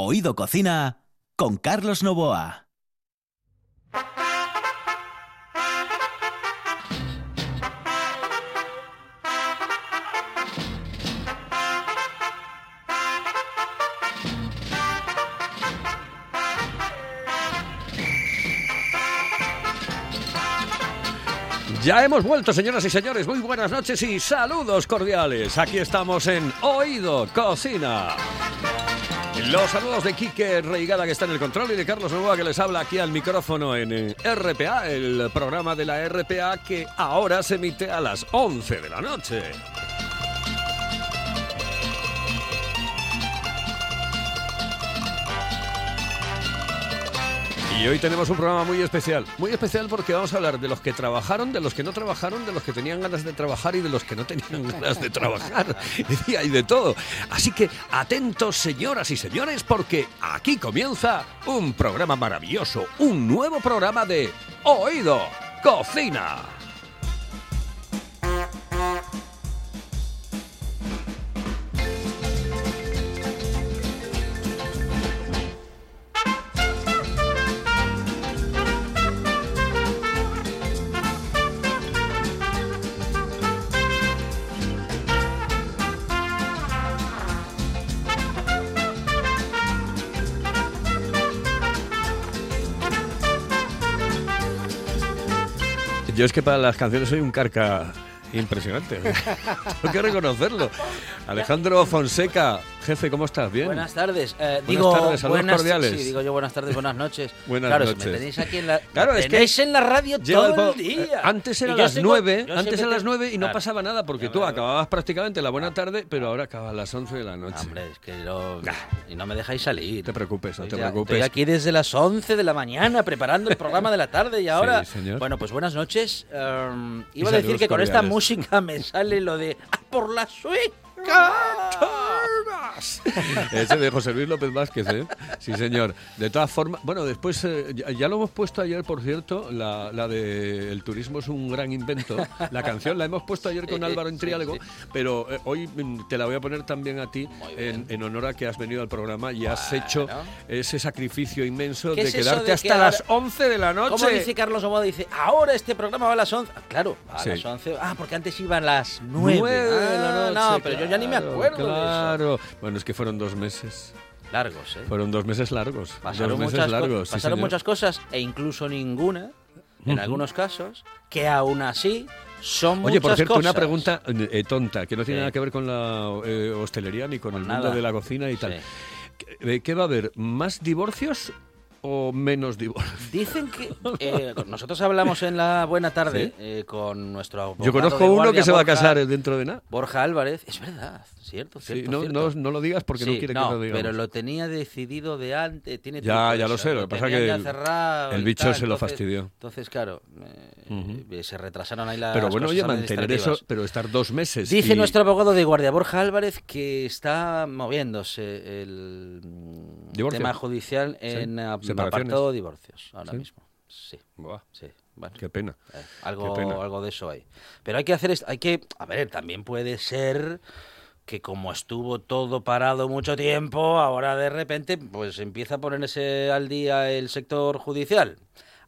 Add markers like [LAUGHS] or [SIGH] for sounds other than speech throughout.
Oído Cocina con Carlos Novoa. Ya hemos vuelto, señoras y señores. Muy buenas noches y saludos cordiales. Aquí estamos en Oído Cocina. Los saludos de Quique Reigada que está en el control y de Carlos Novoa que les habla aquí al micrófono en eh, RPA, el programa de la RPA que ahora se emite a las 11 de la noche. Y hoy tenemos un programa muy especial, muy especial porque vamos a hablar de los que trabajaron, de los que no trabajaron, de los que tenían ganas de trabajar y de los que no tenían [LAUGHS] ganas de trabajar. Y hay de todo. Así que atentos, señoras y señores, porque aquí comienza un programa maravilloso, un nuevo programa de Oído Cocina. Yo es que para las canciones soy un carca impresionante. [LAUGHS] Tengo que reconocerlo. Alejandro Fonseca, jefe, ¿cómo estás? ¿Bien? Buenas tardes. Eh, Buenas digo, tardes, saludos buenas- cordiales. Sí, digo yo buenas tardes, buenas noches. [LAUGHS] Buenas claro, noches. si me tenéis aquí en la, Claro, me es que tenéis en la radio todo el día. Antes yo las nueve, antes eran las nueve y no pasaba nada porque tú me- acababas prácticamente la buena tarde, pero ahora acabas a las 11 de la noche. Hombre, es que y no me dejáis salir. No te preocupes, no te preocupes. Estoy aquí desde las 11 de la mañana preparando el programa de la tarde y [LAUGHS] ahora. señor. Bueno, pues buenas noches. Em, iba a decir que con esta cordiales. Música me sale lo de ¡Ah, por la sueca! Ese de José Luis López Vázquez, ¿eh? Sí, señor. De todas formas, bueno, después, eh, ya, ya lo hemos puesto ayer, por cierto, la, la de El turismo es un gran invento. La canción la hemos puesto ayer con Álvaro sí, Entrialego, sí. pero eh, hoy mm, te la voy a poner también a ti en, en honor a que has venido al programa y has Bueno. hecho ese sacrificio inmenso ¿Qué de es quedarte de hasta que ahora- las 11 de la noche. ¿Cómo dice Carlos Oboa? Dice, ahora este programa va a las 11. Ah, claro, a Sí. las 11. Ah, porque antes iban las 9. Nueve de la Ah, noche, no, pero yo ya ni me claro, acuerdo de eso. Claro. Bueno, es que fueron dos meses. Largos, ¿eh? Fueron dos meses largos. Pasaron, dos meses muchas, largos. pasaron muchas cosas e incluso ninguna, en algunos casos, que aún así son Oye, por cierto, una pregunta eh, tonta, que no tiene Sí. nada que ver con la eh, hostelería ni con, Con el mundo nada. de la cocina y tal. Sí. ¿Qué, eh, qué va a haber? ¿Más divorcios o menos divorcios? Dicen que eh, nosotros hablamos en la buena tarde ¿Sí? eh, con nuestro abogado Yo conozco de uno que se va a casar dentro de nada. Borja Álvarez, es verdad, cierto, Sí, no, cierto. no, no lo digas porque no quiere no, que lo digamos. pero lo tenía decidido de antes. Tiene Ya, ya lo sé, lo que pasa que el- bicho tal, se lo entonces- fastidió. Entonces, claro, eh, se retrasaron ahí las Pero bueno, cosas oye, mantener eso, pero estar dos meses. Dice y- nuestro abogado de guardia, Borja Álvarez, que está moviéndose el Divorcio. tema judicial en Separaciones. apartado divorcios ahora Sí. mismo. Sí, Buah, sí. Bueno, qué pena. eh, algo, qué pena. algo de eso hay. Pero hay que hacer, hay que, a ver, también puede ser que como estuvo todo parado mucho tiempo, ahora de repente pues empieza a ponerse al día el sector judicial.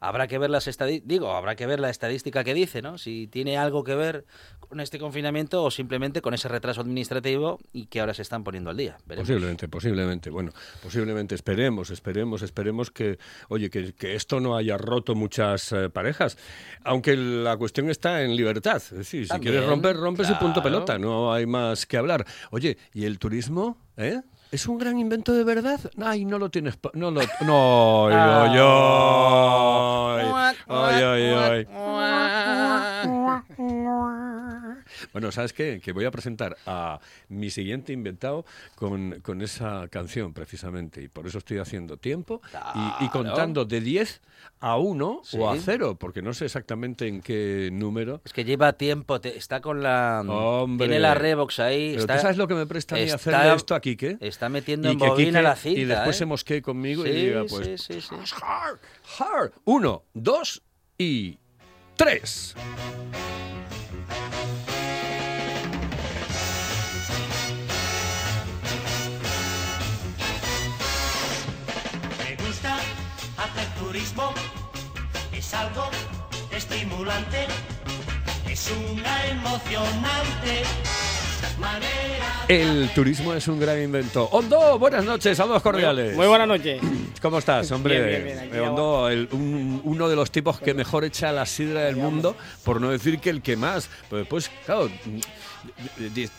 Habrá que ver las digo, habrá que ver la estadística que dice, ¿no? Si tiene algo que ver con este confinamiento o simplemente con ese retraso administrativo y que ahora se están poniendo al día. Veremos. Posiblemente, posiblemente. Bueno, posiblemente esperemos, esperemos, esperemos que, oye, que, que esto no haya roto muchas eh, parejas. Aunque la cuestión está en libertad. Es decir, si quieres romper, rompes y punto pelota. No hay más que hablar. Oye, ¿y el turismo? ¿Eh? ¿Es un gran invento de verdad? Ay, no lo tienes. No lo. No, ay, ay, ay, ay, ay, ay. Bueno, ¿sabes qué? Que voy a presentar a mi siguiente inventado con, con esa canción, precisamente. Y por eso estoy haciendo tiempo y, y Claro. contando de 10 a 1 Sí. o a 0, porque no sé exactamente en qué número. Es que lleva tiempo, te- está con la... Hombre. Tiene la Revox ahí. Pero está, ¿tú sabes lo que me presta a mí está- hacerle esto a Quique? Está metiendo Y en bobina Quique- la cinta. y después ¿eh? se mosquee conmigo y Sí, diga, pues, sí. hard, hard. Uno, dos y tres. Turismo es algo estimulante, es una emocionante manera. El turismo es un gran invento. Hondo, buenas noches, saludos cordiales. Muy buenas noches. ¿Cómo estás, hombre? Bien, bien, bien, aquí Eh, Hondo, el- un- uno de los tipos que mejor echa la sidra del mundo, por no decir que el que más. Pero después, claro,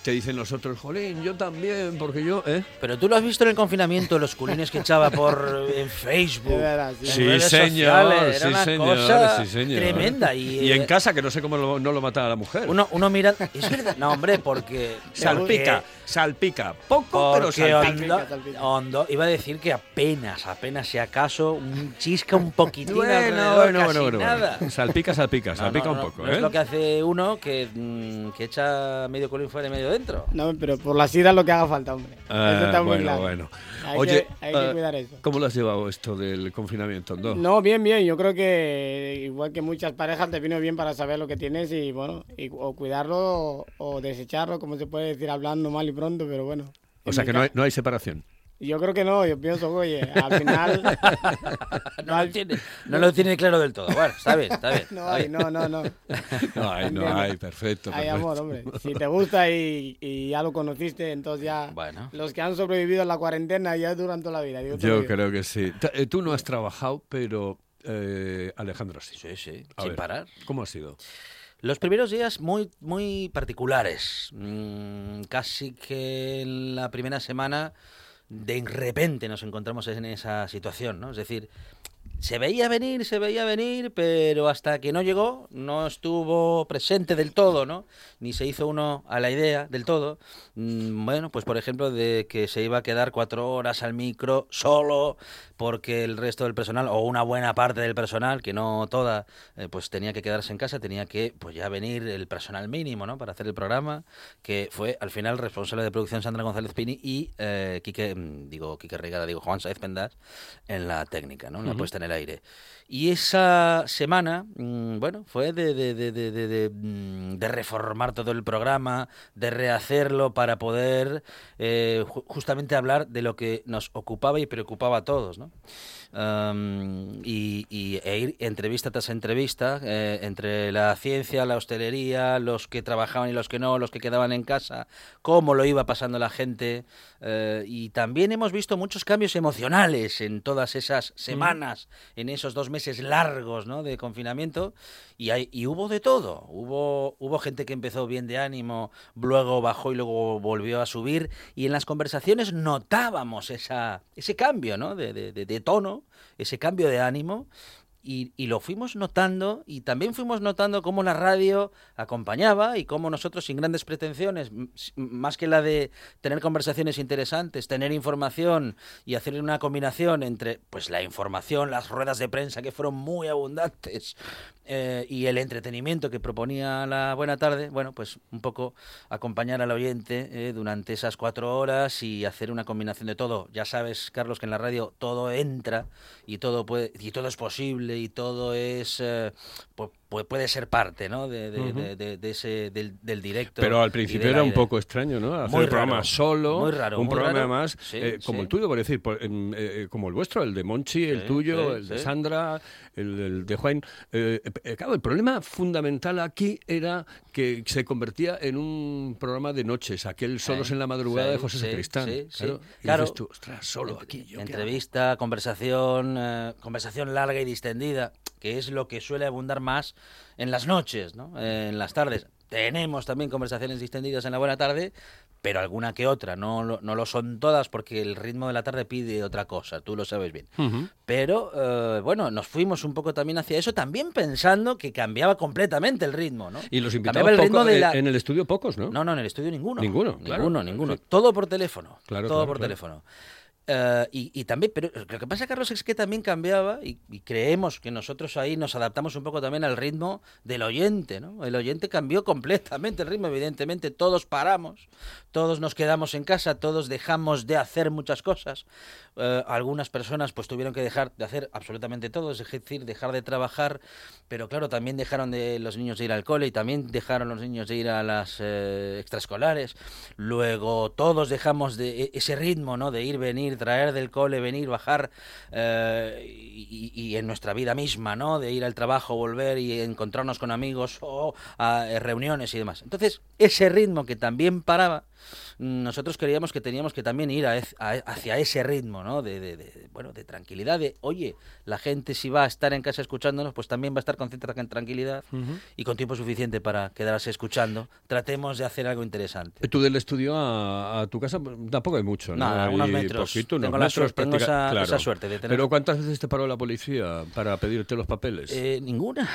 te dicen los otros, jolín, yo también, porque yo, ¿eh? Pero tú lo has visto en el confinamiento, los culines que echaba por en Facebook. Verdad, sí. en Sí, redes señor, sociales, era sí, una señor, cosa sí, señor. tremenda. Y, en eh, casa, que no sé cómo lo- no lo mataba la mujer. Uno, uno mira. Es verdad. No, hombre, porque. salpica, salpica. Poco, Porque, pero salpica. Hondo, salpica. Hondo iba a decir que apenas, apenas si acaso, un chisca un poquitín. Bueno, bueno, casi bueno, bueno, nada. bueno. Salpica, salpica, No, salpica no, un poco, no ¿eh? es lo que hace uno que, mm, que echa medio colín fuera y medio dentro. No, pero por la sidra es lo que haga falta, hombre. Ah, eso está muy bueno, claro. bueno. Hay Oye, que, hay que eh, cuidar eso. ¿cómo lo has llevado esto del confinamiento, Hondo? No, bien, bien. Yo creo que igual que muchas parejas te vino bien para saber lo que tienes y bueno, y, o cuidarlo o, o desecharlo, como se puede decir hablando mal y pronto, pero bueno. O sea que no hay, no hay separación. Yo creo que no, yo pienso, oye, al [LAUGHS] final No lo, tiene, no lo tiene claro del todo. Bueno, está bien, está bien. [LAUGHS] [LAUGHS] no hay, no, no, no. No hay, no hay, perfecto. Hay perfecto. amor, hombre. Si te gusta y, y ya lo conociste, entonces ya Bueno. los que han sobrevivido a la cuarentena ya duran toda la vida. Yo digo. creo que sí. Eh, Tú no has trabajado, pero eh, Alejandro sí. Sí, sí, A sin ver, parar. ¿Cómo ha sido? Los primeros días muy, muy particulares. Mm, casi que en la primera semana de repente nos encontramos en esa situación, ¿no? Es decir, se veía venir, se veía venir, pero hasta que no llegó, no estuvo presente del todo, ¿no? Ni se hizo uno a la idea del todo. Mm, Bueno, pues por ejemplo, de que se iba a quedar cuatro horas al micro solo, porque el resto del personal, o una buena parte del personal, que no toda, eh, pues tenía que quedarse en casa, tenía que pues ya venir el personal mínimo, ¿no? Para hacer el programa, que fue al final responsable de producción Sandra González Pini y eh, Quique, mm, digo, Quique Regada, digo, Juan Saez Pendas en la técnica, ¿no? En la puesta en el aire. Y esa semana, mm, bueno, fue de, de, de, de, de- de, mm, de reformar todo el programa, de rehacerlo para poder eh, ju- justamente hablar de lo que nos ocupaba y preocupaba a todos, ¿no? Y, y- e ir entrevista tras entrevista eh, entre la ciencia, la hostelería, los que trabajaban y los que no, los que quedaban en casa, cómo lo iba pasando la gente. eh, y también hemos visto muchos cambios emocionales en todas esas semanas, en esos dos meses largos ¿no? de confinamiento. Y, hay, y hubo de todo. Hubo, hubo gente que empezó bien de ánimo, luego bajó y luego volvió a subir. Y en las conversaciones notábamos esa, ese cambio ¿no? de- de- de tono, ese cambio de ánimo. Y, y lo fuimos notando y también fuimos notando cómo la radio acompañaba y cómo nosotros sin grandes pretensiones, más que la de tener conversaciones interesantes, tener información y hacer una combinación entre pues la información, las ruedas de prensa que fueron muy abundantes eh, y el entretenimiento que proponía la buena tarde, bueno, pues un poco acompañar al oyente eh, durante esas cuatro horas y hacer una combinación de todo. Ya sabes, Carlos, que en la radio todo entra y todo puede y todo es posible y todo es eh, pu- pu- puede ser parte, ¿no? De, de- de- de- de ese del, del directo. Pero al principio era un poco extraño, ¿no? Hacer Muy el programa raro, solo, muy raro, un muy programa raro. Sí, eh, como sí. el tuyo, por decir, por- em, eh, como el vuestro, el de Monchi, el tuyo, sí, el de. Sandra, el, el de Juan. Eh, eh, claro, el problema fundamental aquí era que se convertía en un programa de noches, aquel Solos Sí, en la madrugada sí, de José sí, Sacristán. sí, sí. claro, y Claro. dices tú, ostras, solo aquí. ¿yo qué hago?". Entrevista, conversación, eh, conversación larga y distendida, que es lo que suele abundar más en las noches, ¿no? En las tardes. Tenemos también conversaciones distendidas en la buena tarde, pero alguna que otra. No, no lo son todas porque el ritmo de la tarde pide otra cosa, tú lo sabes bien. Ujú. Pero eh, bueno, nos fuimos un poco también hacia eso, también pensando que cambiaba completamente el ritmo, ¿no? Y los invitados el ritmo poco- de eh, la- en el estudio pocos, ¿no? no, no, en el estudio ninguno. Ninguno, claro. Ninguno, ninguno. Sí. Todo por teléfono. Claro, todo claro, por teléfono. Eh, y, también, pero lo que pasa, Carlos, es que también cambiaba y, y creemos que nosotros ahí nos adaptamos un poco también al ritmo del oyente, ¿no? El oyente cambió [LAUGHS] completamente el ritmo, evidentemente todos paramos, todos nos quedamos en casa, todos dejamos de hacer muchas cosas, eh, algunas personas pues tuvieron que dejar de hacer absolutamente todo, es decir, dejar de trabajar, pero claro, también dejaron de los niños de ir al cole y también dejaron los niños de ir a las eh, extraescolares. Luego todos dejamos de e- ese ritmo, ¿no? De ir, venir, traer del cole, venir, bajar eh, y, y en nuestra vida misma, ¿no? De ir al trabajo, volver y encontrarnos con amigos o a eh, reuniones y demás. Entonces, ese ritmo que también paraba, nosotros creíamos que teníamos que también ir a a- hacia ese ritmo, ¿no? De, de- de- bueno, de tranquilidad, de, oye, la gente si va a estar en casa escuchándonos, pues también va a estar con cierta tranquilidad y con tiempo suficiente para quedarse escuchando. Tratemos de hacer algo interesante. Tú del estudio a, a tu casa pues, tampoco hay mucho, ¿no? Nada, unos metros. Poquito, unos Tengo metros, suerte- tengo esa- claro. esa suerte de tener- Pero ¿cuántas veces te paró la policía para pedirte los papeles? Eh, ninguna.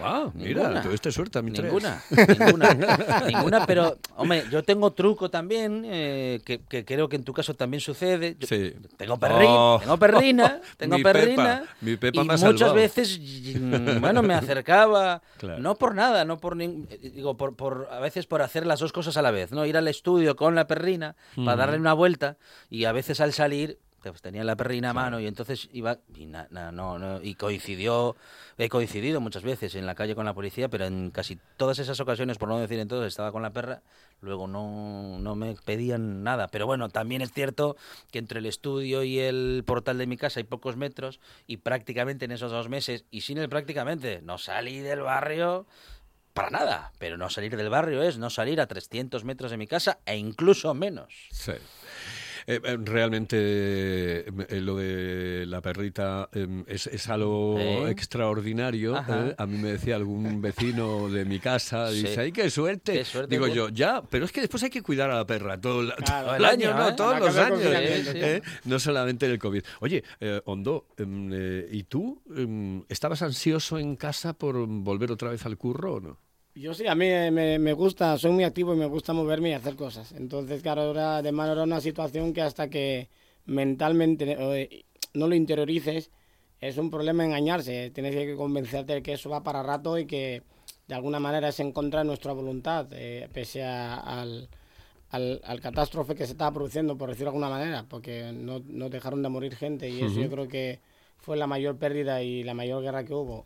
ah, mira, ninguna. tuviste suerte a mí tres. Ninguna, ninguna, [LAUGHS] ninguna, pero, hombre, yo tengo truco también, eh, que, que creo que en tu caso también sucede. Yo Sí. Tengo perrín, Oh. tengo perrina, [LAUGHS] tengo Mi perrina. Pepa, mi Pepa y me ha muchas salvado. veces, y- bueno, me acercaba, [LAUGHS] Claro. no por nada, no por, eh, digo, por, por, a veces por hacer las dos cosas a la vez, ¿no? Ir al estudio con la perrina para darle una vuelta y a veces al salir pues tenía la perrina a mano y entonces iba y na- na- no, no, y coincidió he coincidido muchas veces en la calle con la policía pero en casi todas esas ocasiones por no decir en todas estaba con la perra luego no, no me pedían nada pero bueno también es cierto que entre el estudio y el portal de mi casa hay pocos metros y prácticamente en esos dos meses y sin el prácticamente no salí del barrio para nada, pero no salir del barrio es no salir a 300 metros de mi casa e incluso menos. Sí. Eh, eh, realmente eh, eh, lo de la perrita eh, es, es algo ¿Eh? extraordinario. Eh. A mí me decía algún vecino de mi casa, Sí. dice, ¡ay, qué suerte! Qué suerte, Digo yo, ya, pero es que después hay que cuidar a la perra todo, el- Claro. todo el El año, año, ¿no? Todos los años, ¿eh? sí. ¿eh? no solamente en el COVID. Oye, eh, Hondo, em, eh, ¿y tú em, estabas ansioso en casa por volver otra vez al curro o no? Yo sí, a mí eh, me, me gusta, soy muy activo y me gusta moverme y hacer cosas. Entonces, claro, ahora de mano era una situación que hasta que mentalmente eh, no lo interiorices, es un problema engañarse. Tienes que convencerte de que eso va para rato y que de alguna manera es en contra de nuestra voluntad, eh, pese a- al, al, al catástrofe que se estaba produciendo, por decirlo de alguna manera, porque no, no dejaron de morir gente y eso yo creo que fue la mayor pérdida y la mayor guerra que hubo.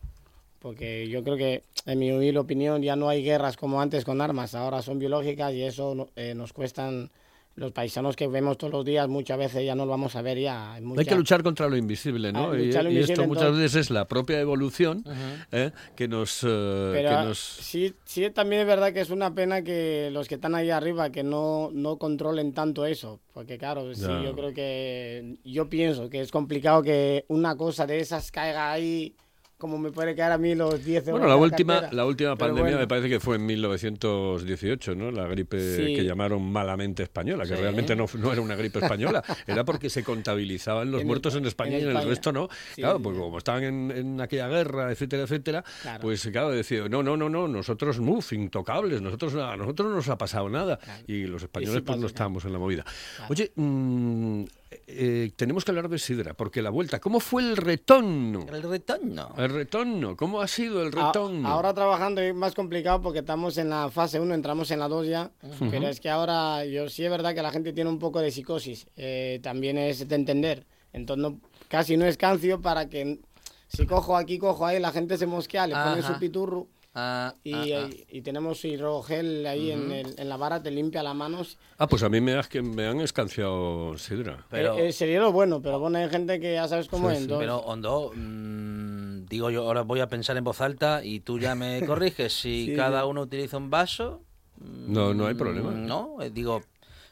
Porque yo creo que, en mi humilde opinión, ya no hay guerras como antes con armas, ahora son biológicas y eso no- eh, nos cuestan los paisanos que vemos todos los días, muchas veces ya no lo vamos a ver ya. Hay, Hay mucha- que luchar contra lo invisible, ¿no? Ah, y, lo y esto invisible, muchas entonces- veces es la propia evolución ¿eh? que nos... eh, Pero que nos... sí, sí, también es verdad que es una pena que los que están ahí arriba que no, no controlen tanto eso. Porque claro, sí, Ya. yo creo que, yo pienso que es complicado que una cosa de esas caiga ahí como me puede caer a mí los 10 euros Bueno, la de última, cartera. la última pandemia bueno. me parece que fue en 1918, ¿no? La gripe Sí. que llamaron malamente española, que Sí. realmente no, no era una gripe española, [LAUGHS] era porque se contabilizaban los En muertos en Espa- España en y en el resto no. Sí, claro, sí. como estaban en, en aquella guerra, etcétera, etcétera, Claro. pues claro, decía, no, no, no, no, nosotros, muf, intocables, nosotros, a nosotros no nos ha pasado nada. Y los españoles pues no estábamos en la movida. Oye, mm, eh, tenemos que hablar de Sidra, porque la vuelta, ¿cómo fue el retorno? El retorno. El retorno, ¿cómo ha sido el A- retorno? Ahora trabajando es más complicado porque estamos en la fase 1, entramos en la 2 ya. Pero es que ahora, yo sí es verdad que la gente tiene un poco de psicosis. eh, también es de entender. Entonces, no- casi no es cancio para que si cojo aquí, cojo ahí, la gente se mosquea, le pone Ajá. su piturro. Ah, Y, ah, ah. y- tenemos hidrogel ahí en, el- en la vara, te limpia las manos. Ah, pues a mí me, has- que me han escanciado sidra. Pero- Eh, eh, sería lo bueno, pero bueno, hay gente que ya sabes cómo Sí, es. sí. entonces- Pero Hondo, mm, digo yo, ahora voy a pensar en voz alta y tú ya me [LAUGHS] corriges. Si Sí, cada uno utiliza un vaso, mm, No, no hay problema. No, eh, digo,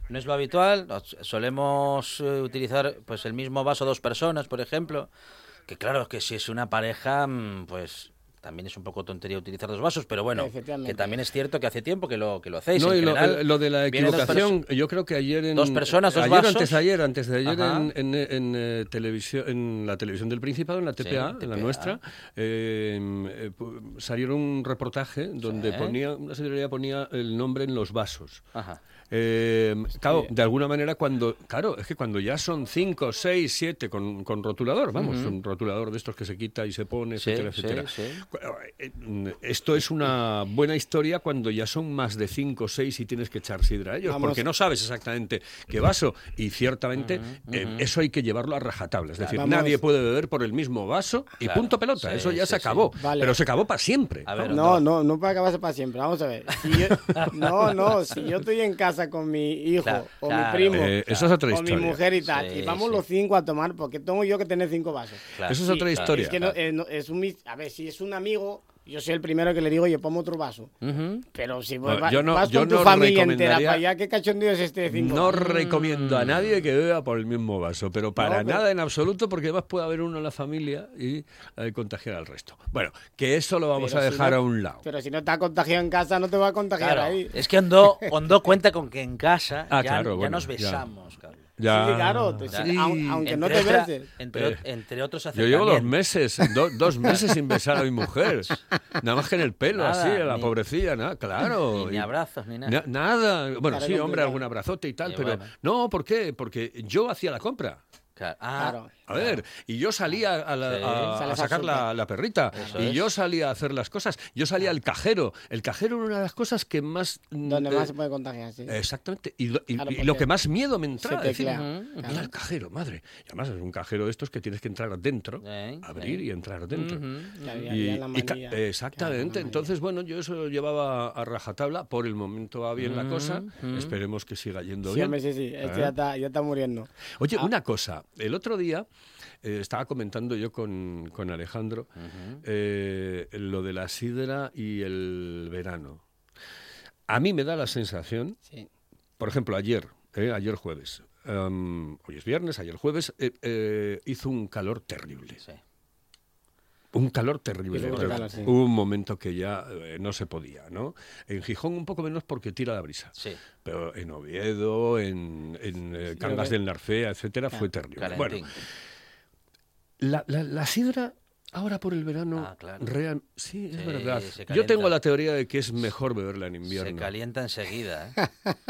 no es lo habitual. Solemos eh, utilizar pues el mismo vaso dos personas, por ejemplo. Que claro, que si es una pareja, mm, pues también es un poco tontería utilizar dos vasos, pero bueno, que también es cierto que hace tiempo que lo que lo hacéis. No, en y general, eh, lo de la equivocación, yo creo que ayer en... Dos personas, dos ayer, vasos. antes de ayer, antes de ayer Ajá. en, en, en, eh, televisión, en la televisión del Principado, en la Sí, TPA, en la nuestra, eh, eh, salieron un reportaje donde Sí. ponía, una señoría ponía el nombre en los vasos. Ajá. Eh, claro, de alguna manera cuando, claro, es que cuando ya son 5, 6, 7 con, con rotulador, vamos, un rotulador de estos que se quita y se pone, Sí, etcétera, sí, etcétera. sí. Eh, mm, Esto es una buena historia cuando ya son más de 5, 6 y tienes que echar sidra a ellos, Vamos. porque no sabes exactamente qué vaso y ciertamente eh, eso hay que llevarlo a rajatabla, es decir, Vamos. nadie puede beber por el mismo vaso y Claro, punto pelota, sí, eso ya sí, se sí. acabó, Vale. pero se acabó para siempre. A ver, No, Onda. no, no puede acabarse para siempre. Vamos a ver. Si yo- [LAUGHS] no, no, si yo estoy en casa con mi hijo Claro, o claro. mi primo Eh, eso es otra o mi mujer y tal, Sí, y vamos sí. los cinco a tomar, porque tengo yo que tener cinco vasos. Claro. Eso es Sí, otra historia. Es que no, eh, no- es un, mis- a ver, si es un amigo, yo soy el primero que le digo, oye, ponme otro vaso. Pero si No, va- yo no- vas yo con tu no familia entera para allá, ¿qué cachondeo es este cinco? No recomiendo a nadie que beba por el mismo vaso, pero para pero- nada en absoluto, porque además puede haber uno en la familia y eh, contagiar al resto. Bueno, que eso lo vamos Pero a si dejar no- a un lado. Pero si no te ha contagiado en casa, no te va a contagiar Claro, ahí. es que Hondo, Hondo [LAUGHS] cuenta con que en casa Ah, ya, claro, ya bueno, nos ya. besamos, Carlos. Ya. Sí, claro, sí, aun- aunque no te otra- beses. Entre, Eh, entre otros Yo llevo dos meses, do- dos meses sin besar a mi mujer. [LAUGHS] Nada más que en el pelo, Nada, así, a la ni- pobrecilla, nada, claro. [LAUGHS] Ni, abrazos, ni nada. Na- nada. Bueno, Claro, sí, hombre, algún abrazote y tal, Y pero bueno. no, ¿por qué? Porque yo hacía la compra. Claro. Ah, Claro. A ver, y yo salía a, la- Sí. a- sacar la, perrita, Eso y es. yo salía a hacer las cosas, yo salía al cajero. El cajero era una de las cosas que más... Donde eh, más se puede contagiar, sí. Exactamente, y lo, y- Claro, y porque lo que más miedo me entraba, decir, al cajero, madre. Y además es un cajero de estos que tienes que entrar dentro, Eh, abrir eh. y entrar dentro. Ujú. Que había- Y- había la exactamente, entonces bueno, yo eso lo llevaba a rajatabla, por el momento va bien la cosa, esperemos que siga yendo Sí, bien. hombre, sí, sí. Este ¿Eh? ya, está, ya está muriendo. Oye, Ah. una cosa, el otro día eh, estaba comentando yo con, con Alejandro eh, lo de la sidra y el verano. A mí me da la sensación, Sí. por ejemplo, ayer, eh, ayer jueves, em, hoy es viernes, ayer jueves, hizo un calor terrible. Sí. Un calor terrible. Pero sí. Hubo un momento que ya eh, no se podía, ¿no? En Gijón un poco menos porque tira la brisa. Sí. Pero en Oviedo, en, en eh, Cangas del Narcea, etcétera, Claro, fue terrible. Calentín. Bueno, la, la- la sidra ahora por el verano, Ah, claro. real, sí, es Sí, verdad. se Yo tengo la teoría de que es mejor beberla en Se invierno. calienta enseguida. ¿eh?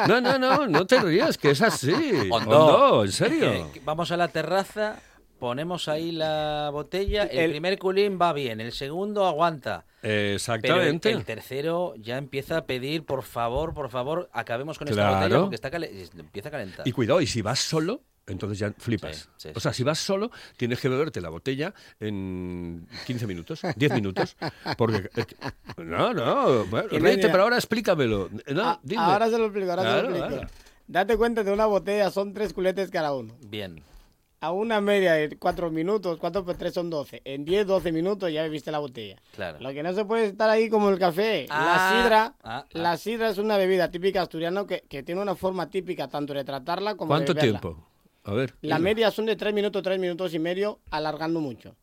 No, no, no, no te rías, que es así. [LAUGHS] Hondo. Hondo, en serio. [LAUGHS] Eh, que vamos a la terraza, ponemos ahí la botella, el, El- primer culín va bien, el segundo aguanta. Pero el, Exactamente. el tercero ya empieza a pedir, por favor, por favor, acabemos con esta botella porque está empieza a calentar. Y cuidado, y si vas solo, entonces ya flipas. Sí, sí, o sea, si vas solo, tienes que beberte la botella en 15 minutos, 10 minutos. Porque. que- no, no. Bueno, llega. pero ahora explícamelo. No, Ah, dime. ahora se lo explico, ahora se lo explico. claro. Date cuenta de una botella, son tres culetes cada uno. Bien. A una media de cuatro minutos, cuatro por tres son doce. En 10, 12 minutos ya bebiste la botella. Claro. Lo que no se puede estar ahí como el café. Ah, la sidra, ah, ah. la sidra es una bebida típica asturiana que, que tiene una forma típica tanto de tratarla como ¿Cuánto de beberla. tiempo? A ver. La media son de tres minutos, tres minutos y medio, alargando mucho.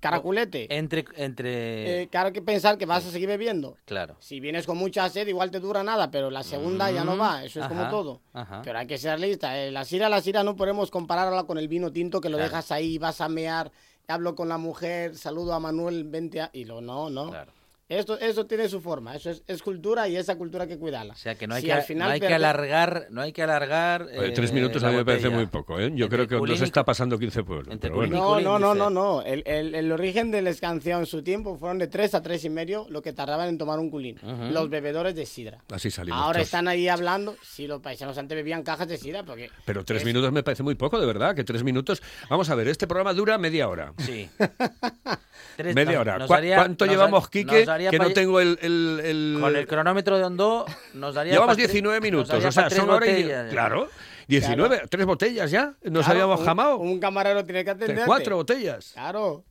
Caraculete. Entre. entre Eh, claro hay que pensar que vas a seguir bebiendo. Claro. Si vienes con mucha sed, igual te dura nada, pero la segunda ya no va, eso es como todo. ajá. Pero hay que ser lista. eh, La sira, la sira no podemos compararla con el vino tinto que lo Claro. dejas ahí, vas a mear, hablo con la mujer, saludo a Manuel, vente a... Y lo no, no. Claro. Esto, eso tiene su forma, eso es, es cultura y esa cultura hay que cuidarla. O sea que no hay, Si que, al final no hay que pierde- alargar, no hay que alargar. Oye, eh, tres minutos la a mí me parece muy poco, ¿eh? Yo Entre creo que culín nos está pasando 15 pueblos. entre pero bueno. culín y No, no, no, no, no. El, el- el origen del escanciado en su tiempo fueron de 3 a 3 y medio lo que tardaban en tomar un culín. Los bebedores de sidra. Así salimos. Ahora todos. están ahí hablando. Si los paisanos antes bebían cajas de sidra, porque. Pero tres es- minutos me parece muy poco, de verdad, que tres minutos. Vamos a ver, este programa dura media hora. Sí. [LAUGHS] Tres- Media hora. nos ¿Cuá- daría- ¿Cuánto nos llevamos, da- Quique? Que no tengo el... el- el- Con el cronómetro de Hondo nos daría. Llevamos pa- 19 nos minutos, o sea, son hora y... botellas. Claro, 19, tres botellas ya. Nos Claro, habíamos un- jamado. Un camarero tiene que atenderte. Cuatro botellas. Claro.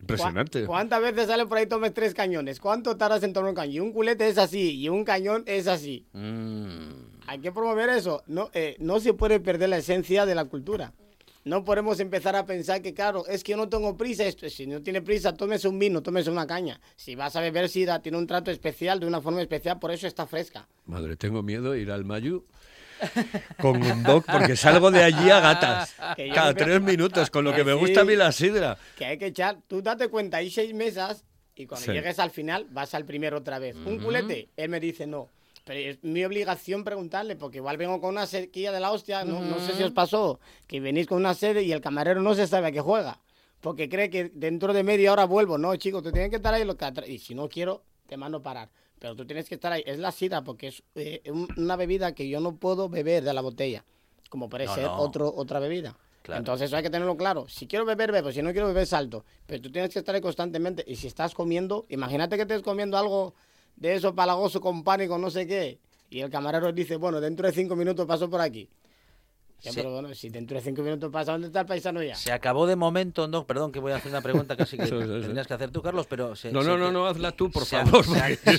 Impresionante. ¿Cu- ¿Cuántas veces sale por ahí tomes tres cañones? ¿Cuánto tardas en tomar un cañón? Y un culete es así, y un cañón es así. Mm, Hay que promover eso. No, eh, no se puede perder la esencia de la cultura. No podemos empezar a pensar que, claro, es que yo no tengo prisa. Esto, si no tiene prisa, tómese un vino, tómese una caña. Si vas a beber sida, tiene un trato especial, de una forma especial, por eso está fresca. Madre, tengo miedo de ir al Mayu con un doc porque salgo de allí a gatas. [LAUGHS] Cada tres minutos, con lo que Que me gusta a mí la sidra. Que hay que echar, tú date cuenta, hay seis mesas y cuando Sí. llegues al final vas al primero otra vez. Un culete, él me dice no. Pero es mi obligación preguntarle, porque igual vengo con una sequía de la hostia, no, no sé si os pasó, que venís con una sede y el camarero no se sabe a qué juega, porque cree que dentro de media hora vuelvo. No, chico, tú tienes que estar ahí lo que y si no quiero, te mando parar. Pero tú tienes que estar ahí. Es la sidra, porque es eh, un- una bebida que yo no puedo beber de la botella, como puede No, ser no. Otro, otra bebida. Claro. Entonces eso hay que tenerlo claro. Si quiero beber, bebo. Si no quiero beber, salto. Pero tú tienes que estar ahí constantemente. Y si estás comiendo, imagínate que estés comiendo algo de eso palagoso con pan con no sé qué. Y el camarero dice, bueno, dentro de cinco minutos paso por aquí. Ya, Sí. pero bueno, si dentro de cinco minutos pasa, ¿dónde está el paisano ya? Se acabó de momento, no, perdón que voy a hacer una pregunta casi que [LAUGHS] tendrías que hacer tú, Carlos, pero... se- No, se no, no, no, hazla tú, por se- favor,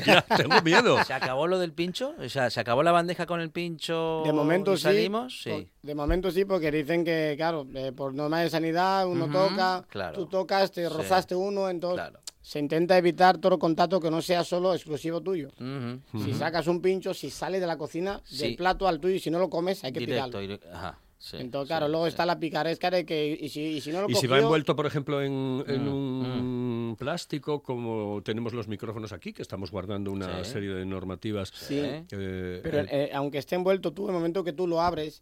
ya [LAUGHS] tengo miedo. ¿Se acabó lo del pincho? O sea, ¿se acabó la bandeja con el pincho De momento sí. salimos? por- Sí. De momento sí, porque dicen que, claro, eh, por norma de sanidad uno Ujú, toca, claro. tú tocas, te Sí. rozaste uno, entonces Claro. Se intenta evitar todo contacto que no sea solo exclusivo tuyo. Si sacas un pincho, si sale de la cocina, Sí. del plato al tuyo, y si no lo comes, hay que Directo. tirarlo. dire- Ajá. sí, Entonces, sí, claro, luego sí. está la picaresca de que, y si, y si no lo Y si va envuelto, por ejemplo, en, en Mm, un plástico, como tenemos los micrófonos aquí, que estamos guardando una Sí. serie de normativas. Sí. eh, Pero eh, eh, aunque esté envuelto tú, en el momento que tú lo abres,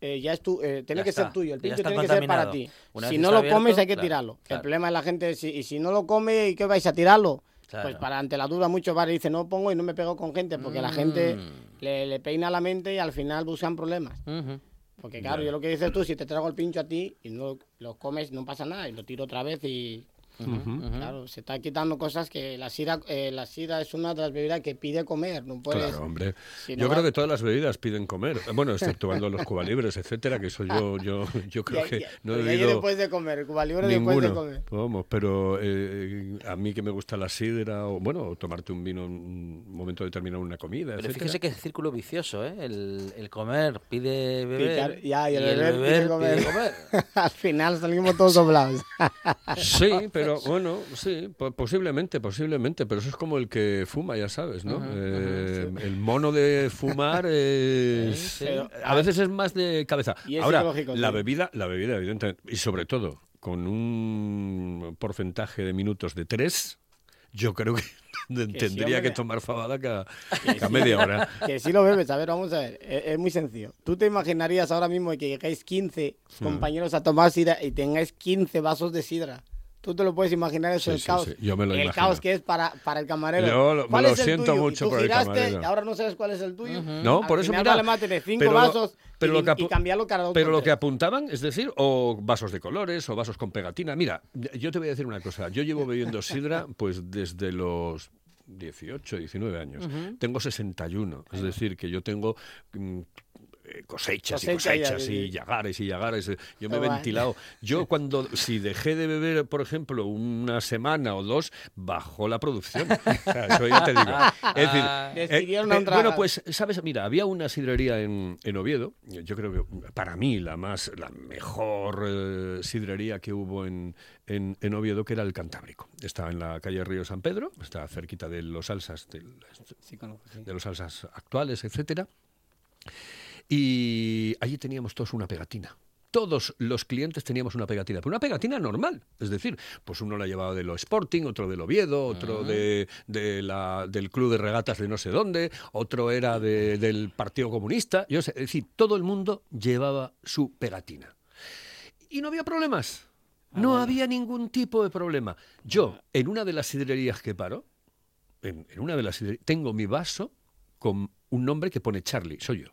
eh, ya es tu, eh, tiene Ya que está, ser tuyo. El pincho tiene que ser para ti. Una Si no lo comes, hay que claro, tirarlo. El problema de la gente es, si, y si no lo come, ¿y qué vais a tirarlo? Claro. Pues para ante la duda, muchos bares dicen, no pongo y no me pego con gente, porque la gente Mm. le, le peina la mente y al final buscan problemas. Porque claro, yo lo que dices tú, si te traigo el pincho a ti y no lo comes, no pasa nada, y lo tiro otra vez y... Claro, se está quitando cosas que la sida, eh, la sida es una de las bebidas que pide comer, no puedes... Claro, hombre. si yo no creo va- que todas las bebidas piden comer. Bueno, exceptuando los cubalibres, etcétera, que eso yo, yo, [LAUGHS] yo creo Ya- que ya- no he bebido después de comer, Cuba Libre después de ninguno. comer. Vamos, pero eh, a mí que me gusta la sidra, o bueno, o tomarte un vino en un momento determinado, una comida, Pero etcétera. fíjese que es círculo vicioso, ¿eh? El, el comer pide beber. Picar- ya, y el el beber pide beber comer. pide comer. [LAUGHS] Al final salimos todos doblados. Sí, [LAUGHS] pero bueno, sí, po- posiblemente, posiblemente, pero eso es como el que fuma, ya sabes, ¿no? Eh, El mono de fumar [LAUGHS] es... Sí, Pero- a veces es más de cabeza. Y es Ahora, la bebida, la bebida, evidentemente, y sobre todo con un porcentaje de minutos de tres, yo creo que [LAUGHS] tendría que tomar fabada cada, [LAUGHS] cada media hora. que si lo bebes, a ver, vamos a ver, es, es muy sencillo. ¿Tú te imaginarías ahora mismo que llegáis 15 Hmm. compañeros a tomar sidra y tengáis 15 vasos de sidra? ¿Tú te lo puedes imaginar eso, Sí, el sí, caos? sí, yo me lo el imagino. caos que es para, para el camarero. Yo lo- me ¿Cuál lo siento tuyo? Mucho tú por el camarero. ahora no sabes cuál es el tuyo. No, Al por eso final mira, vale más tener 5 pero lo- vasos pero y, lo que y cambiarlo cada dos Pero lo que apuntaban, es decir, o vasos de colores, o vasos con pegatina. Mira, yo te voy a decir una cosa. Yo llevo bebiendo [LAUGHS] sidra pues desde los 18, 19 años. Tengo 61. Es decir, que yo tengo mm, cosechas y Cosecha cosechas y sí. llagares y llagares. eh, Yo me he ventilado. [LAUGHS] Yo cuando, si dejé de beber, por ejemplo, una semana o dos, bajó la producción. O sea, eso ya te digo. [LAUGHS] Es decir, Ah. eh, eh, bueno, pues, ¿sabes? Mira, había una sidrería en, en Oviedo, yo creo que para mí la más, la mejor eh, sidrería que hubo en, en, en Oviedo, que era el Cantábrico. Está en la calle Río San Pedro, está cerquita de los sí. de los actuales, etcétera. Y allí teníamos todos una pegatina. Todos los clientes teníamos una pegatina, pero una pegatina normal. Es decir, pues uno la llevaba de lo Sporting, otro del Oviedo, otro de, de la, del Club de Regatas de no sé dónde, otro era de- del Partido Comunista. Yo sé, es decir, todo el mundo llevaba su pegatina. Y no había problemas. No había ningún tipo de problema. Yo, en una de las sidrerías que paro, en, en una de las tengo mi vaso con un nombre que pone Charlie, soy yo.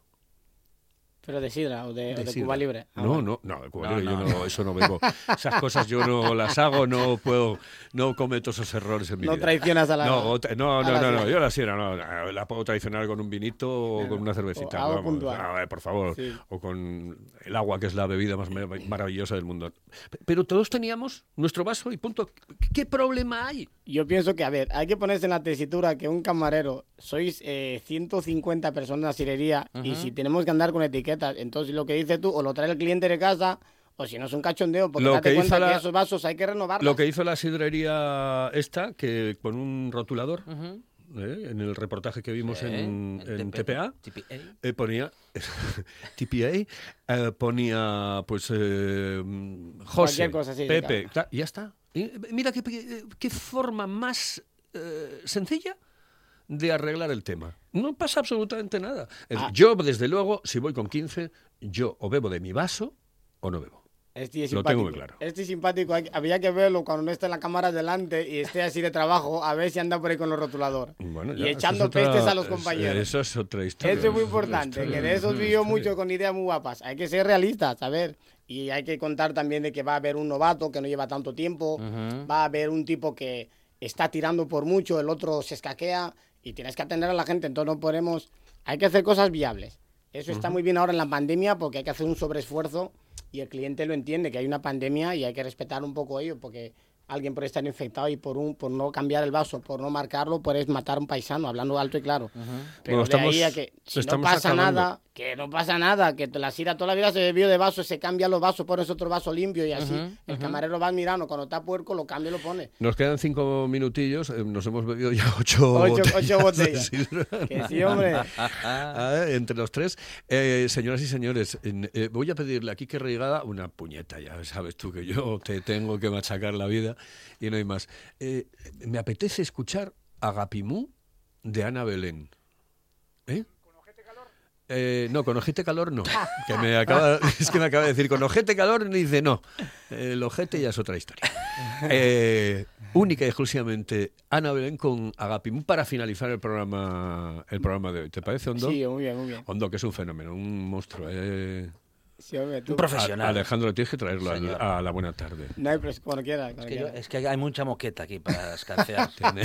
Pero de sidra o de, o de de sidra. Cuba Libre. Ah, no, no, no, de Cuba No, Libre yo no, no, eso no bebo. Esas cosas yo no las hago, no puedo, no cometo esos errores en mi No vida. traicionas a la- No, no, no, no, no, yo la sidra no, la puedo traicionar con un vinito o con una cervecita, o vamos, ver, por favor, Sí. o con el agua que es la bebida más ma- maravillosa del mundo. Pero todos teníamos nuestro vaso y punto. ¿Qué problema hay? Yo pienso que, a ver, hay que ponerse en la tesitura que un camarero, sois eh, 150 personas en la sirería y si tenemos que andar con entonces lo que dices tú, o lo trae el cliente de casa, o si no es un cachondeo, porque Lo date que cuenta hizo que la- esos vasos hay que renovarlos. Lo que hizo la sidrería esta, que con un rotulador, ¿eh? en el reportaje que vimos en, en TPA, eh, ponía [LAUGHS] TPA, eh, ponía pues José, cosa, Pepe, claro. ya está. Y, mira qué, qué- forma más sencilla de arreglar el tema. No pasa absolutamente nada. Ah. Yo, desde luego, si voy con 15, yo o bebo de mi vaso o no bebo. Este es Lo simpático. tengo muy claro. Este es simpático. Había que verlo cuando no esté en la cámara delante y esté así de trabajo, a ver si anda por ahí con los rotuladores. Bueno, y ya, echando eso es otra- pestes a los es- compañeros. Eso es otra historia. Eso es muy importante, historia, que de esos otra vivió mucho con ideas muy guapas. Hay que ser realistas, a ver. Y hay que contar también de que va a haber un novato que no lleva tanto tiempo, va a haber un tipo que está tirando por mucho, el otro se escaquea y tienes que atender a la gente, entonces no podemos... Hay que hacer cosas viables. Eso está muy bien ahora en la pandemia porque hay que hacer un sobreesfuerzo y el cliente lo entiende, que hay una pandemia y hay que respetar un poco ello porque alguien puede estar infectado y por un por no cambiar el vaso, por no marcarlo, puedes matar a un paisano, hablando alto y claro. Pero Bueno, de estamos- ahí a que si no pasa acabando. nada, que no pasa nada, que la sira toda la vida se bebió de vaso, se cambia los vasos, pones otro vaso limpio y así. el camarero va mirando, cuando está puerco lo cambia y lo pone. Nos quedan cinco minutillos, eh, nos hemos bebido ya ocho, Ocho- botellas. ocho botellas. [LAUGHS] Que sí, hombre. [LAUGHS] Ah, entre los tres. Eh, señoras y señores, eh, voy a pedirle aquí que Reigada una puñeta, ya sabes tú que yo te tengo que machacar la vida y no hay más. Eh, me apetece escuchar Agapimú de Ana Belén. ¿Eh? Eh, no, con ojete calor no. Que me acaba, [LAUGHS] es que me acaba de decir, con ojete calor y dice no. El ojete ya es otra historia. [LAUGHS] Eh, única y exclusivamente Ana Belén con Agapimú para finalizar el programa, el programa de hoy. ¿Te parece, Hondo? Sí, muy bien, muy bien. Hondo, que es un fenómeno, un monstruo. eh. Sí, hombre, tú. Un profesional. A- Alejandro, tienes que traerlo a la buena tarde. No hay pres- cuando quiera. cuando Es que, yo- quiera. es que hay mucha moqueta aquí para escanciar. [LAUGHS] Tiene-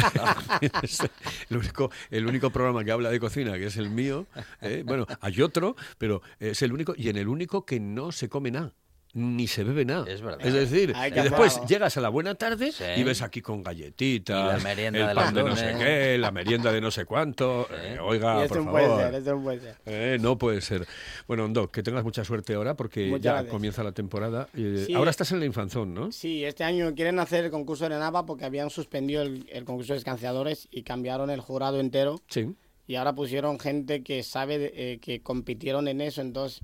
es [LAUGHS] el, único, el único programa que habla de cocina, que es el mío. ¿eh? Bueno, hay otro, pero es el único, y en el único que no se come nada. Ni se bebe nada. Es verdad. decir, Hay y que después llegas a la buena tarde Sí. y ves aquí con galletitas, Y la merienda el de pan de no sé qué, la merienda de no sé cuánto. Eh, oiga, Y por no puede favor. ser, esto no puede ser. Eh, no puede ser. Bueno, Doc, que tengas mucha suerte ahora porque Muchas ya gracias. comienza la temporada. Eh, Sí. Ahora estás en la infanzón, ¿no? Sí, este año quieren hacer el concurso de Nava porque habían suspendido el, el concurso de escanciadores y cambiaron el jurado entero. Sí. y ahora pusieron gente que sabe de- eh, que compitieron en eso, entonces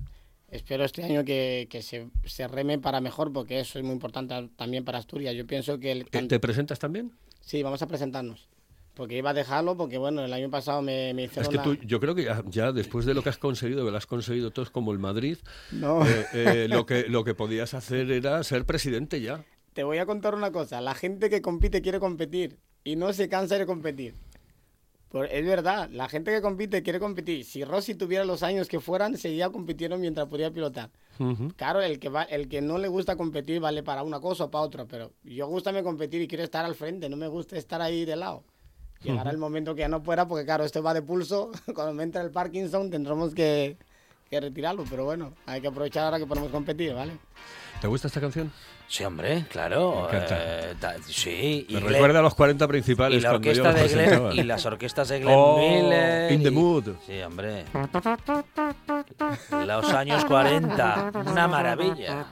espero este año que, que se, se reme para mejor porque eso es muy importante también para Asturias. Yo pienso que el, ¿Te, presentas también? sí, vamos a presentarnos. Porque iba a dejarlo porque bueno, el año pasado me, me hicieron Es que tú, yo creo que ya, ya después de lo que has conseguido, que lo has conseguido todo es como el Madrid, No. eh, eh, lo, que, [LAUGHS] lo que podías hacer era ser presidente ya. Te voy a contar una cosa, la gente que compite quiere competir y no se cansa de competir. Por- es verdad, la gente que compite quiere competir. Si Rossi tuviera los años que fueran, seguía compitiendo mientras podía pilotar. Ujú. Claro, el que va, el que no le gusta competir vale para una cosa o para otra, pero yo gustame competir y quiero estar al frente, no me gusta estar ahí de lado. Llegará el momento que ya no pueda, porque claro, esto va de pulso. [LAUGHS] Cuando me entra el Parkinson tendremos que, que retirarlo, pero bueno, hay que aprovechar ahora que podemos competir, ¿vale? ¿Te gusta esta canción? Sí, hombre, claro. Me encanta. eh, sí. Me recuerda a los 40 y principales la cuando yo orquesta los de Glenn, y las orquestas de Glenn Oh, Miller. In the y- Mood. Sí, hombre. Los años 40. Una maravilla.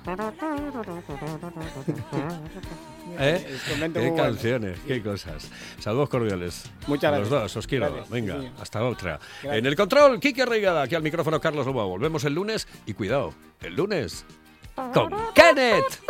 ¿Eh? Qué canciones, qué cosas. Saludos cordiales. Muchas A los gracias. dos, os quiero. Gracias, Venga, sí, hasta otra. Gracias. En el control, Kike Reigada, aquí al micrófono Carlos Lobo. Volvemos el lunes y cuidado, el lunes con Kenneth.